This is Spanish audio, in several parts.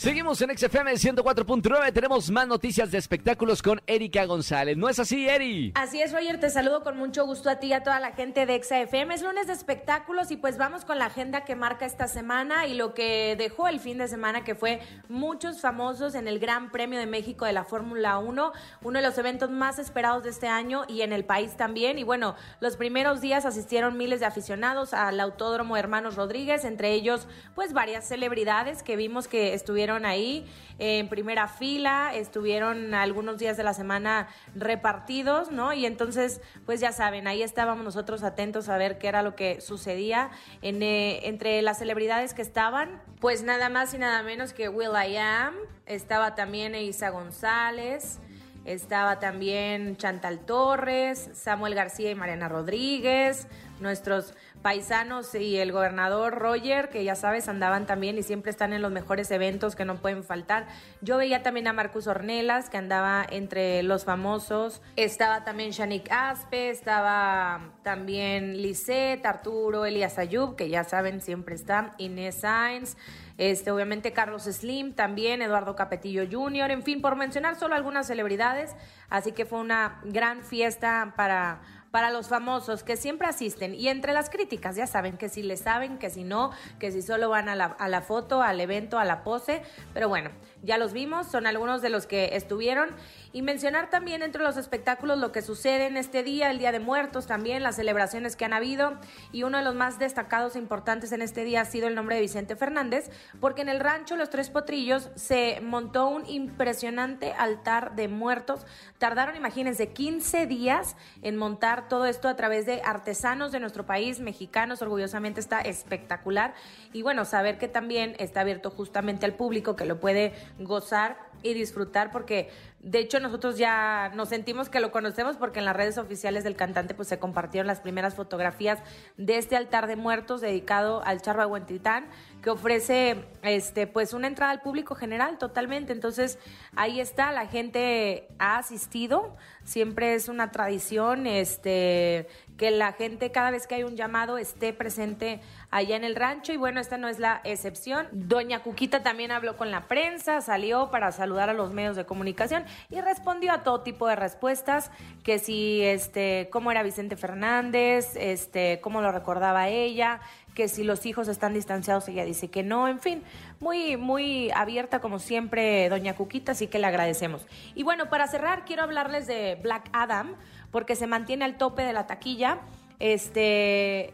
Seguimos en XFM 104.9. Tenemos más noticias de espectáculos con Erika González. ¿No es así, Eri? Así es, Roger. Te saludo con mucho gusto a ti y a toda la gente de XFM. Es lunes de espectáculos y pues vamos con la agenda que marca esta semana y lo que dejó el fin de semana, que fue muchos famosos en el Gran Premio de México de la Fórmula 1, uno de los eventos más esperados de este año y en el país también. Y bueno, los primeros días asistieron miles de aficionados al Autódromo Hermanos Rodríguez, entre ellos pues varias celebridades que vimos que estuvieron ahí en primera fila, estuvieron algunos días de la semana repartidos, ¿no? Y entonces, pues ya saben, ahí estábamos nosotros atentos a ver qué era lo que sucedía en, eh, entre las celebridades que estaban, pues nada más y nada menos que Will I Am, estaba también Isa González, estaba también Chantal Torres, Samuel García y Mariana Rodríguez, nuestros paisanos y el gobernador Roger, que ya sabes, andaban también y siempre están en los mejores eventos que no pueden faltar. Yo veía también a Marcus Ornelas, que andaba entre los famosos. Estaba también Shanik Aspe, estaba también Lisette, Arturo, Elias Ayub, que ya saben, siempre está, Inés Sainz. Este, obviamente Carlos Slim, también Eduardo Capetillo Jr., en fin, por mencionar solo algunas celebridades. Así que fue una gran fiesta para para los famosos que siempre asisten. Y entre las críticas, ya saben que si le saben, que si no, que si solo van a la, a la foto, al evento, a la pose, pero bueno, ya los vimos, son algunos de los que estuvieron. Y mencionar también entre los espectáculos lo que sucede en este día, el Día de Muertos también, las celebraciones que han habido. Y uno de los más destacados e importantes en este día ha sido el nombre de Vicente Fernández, porque en el rancho Los Tres Potrillos se montó un impresionante altar de muertos. Tardaron, imagínense, 15 días en montar todo esto a través de artesanos de nuestro país, mexicanos, orgullosamente está espectacular. Y bueno, saber que también está abierto justamente al público que lo puede gozar y disfrutar porque de hecho nosotros ya nos sentimos que lo conocemos porque en las redes oficiales del cantante pues se compartieron las primeras fotografías de este altar de muertos dedicado al Charro Huentitán que ofrece este pues una entrada al público general totalmente. Entonces ahí está la gente ha asistido. Siempre es una tradición este que la gente cada vez que hay un llamado esté presente allá en el rancho. Y bueno, esta no es la excepción. Doña Cuquita también habló con la prensa, salió para saludar a los medios de comunicación y respondió a todo tipo de respuestas, que si este cómo era Vicente Fernández, este cómo lo recordaba ella, que si los hijos están distanciados, ella dice que no, en fin, muy, muy abierta como siempre, doña Cuquita, así que le agradecemos. Y bueno, para cerrar, quiero hablarles de Black Adam, porque se mantiene al tope de la taquilla. Este,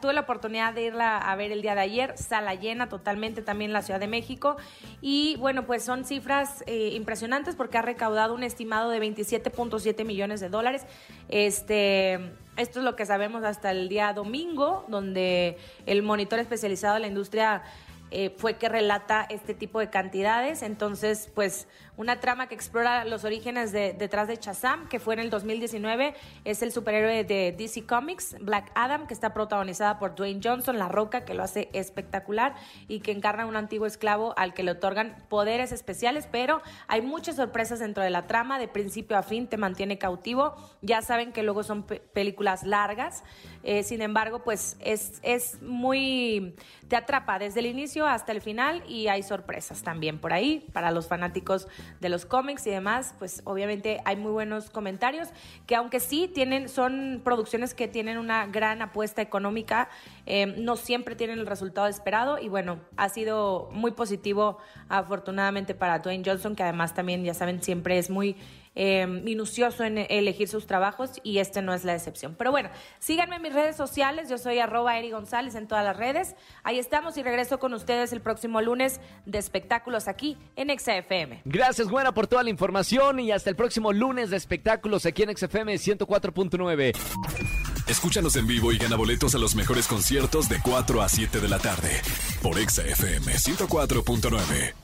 tuve la oportunidad de irla a ver el día de ayer, sala llena totalmente también la Ciudad de México. Y bueno, pues son cifras eh, impresionantes porque ha recaudado un estimado de 27.7 millones de dólares. Este, esto es lo que sabemos hasta el día domingo, donde el monitor especializado de la industria eh, fue que relata este tipo de cantidades. Entonces, pues una trama que explora los orígenes de, detrás de Shazam, que fue en el 2019, es el superhéroe de DC Comics, Black Adam, que está protagonizada por Dwayne Johnson, La Roca, que lo hace espectacular y que encarna a un antiguo esclavo al que le otorgan poderes especiales, pero hay muchas sorpresas dentro de la trama, de principio a fin te mantiene cautivo. Ya saben que luego son películas largas, eh, sin embargo, pues es, es muy, te atrapa desde el hasta el final y hay sorpresas también por ahí para los fanáticos de los cómics y demás, pues obviamente hay muy buenos comentarios que aunque sí tienen, son producciones que tienen una gran apuesta económica, eh, no siempre tienen el resultado esperado y bueno, ha sido muy positivo afortunadamente para Dwayne Johnson, que además también, ya saben, siempre es muy eh, minucioso en elegir sus trabajos y este no es la excepción. Pero bueno, síganme en mis redes sociales, yo soy arroba Eri González en todas las redes. Ahí estamos y regreso con ustedes el próximo lunes de espectáculos aquí en XFM. Gracias, buena por toda la información y hasta el próximo lunes de espectáculos aquí en XFM 104.9. Escúchanos en vivo y gana boletos a los mejores conciertos de 4 a 7 de la tarde por XFM 104.9.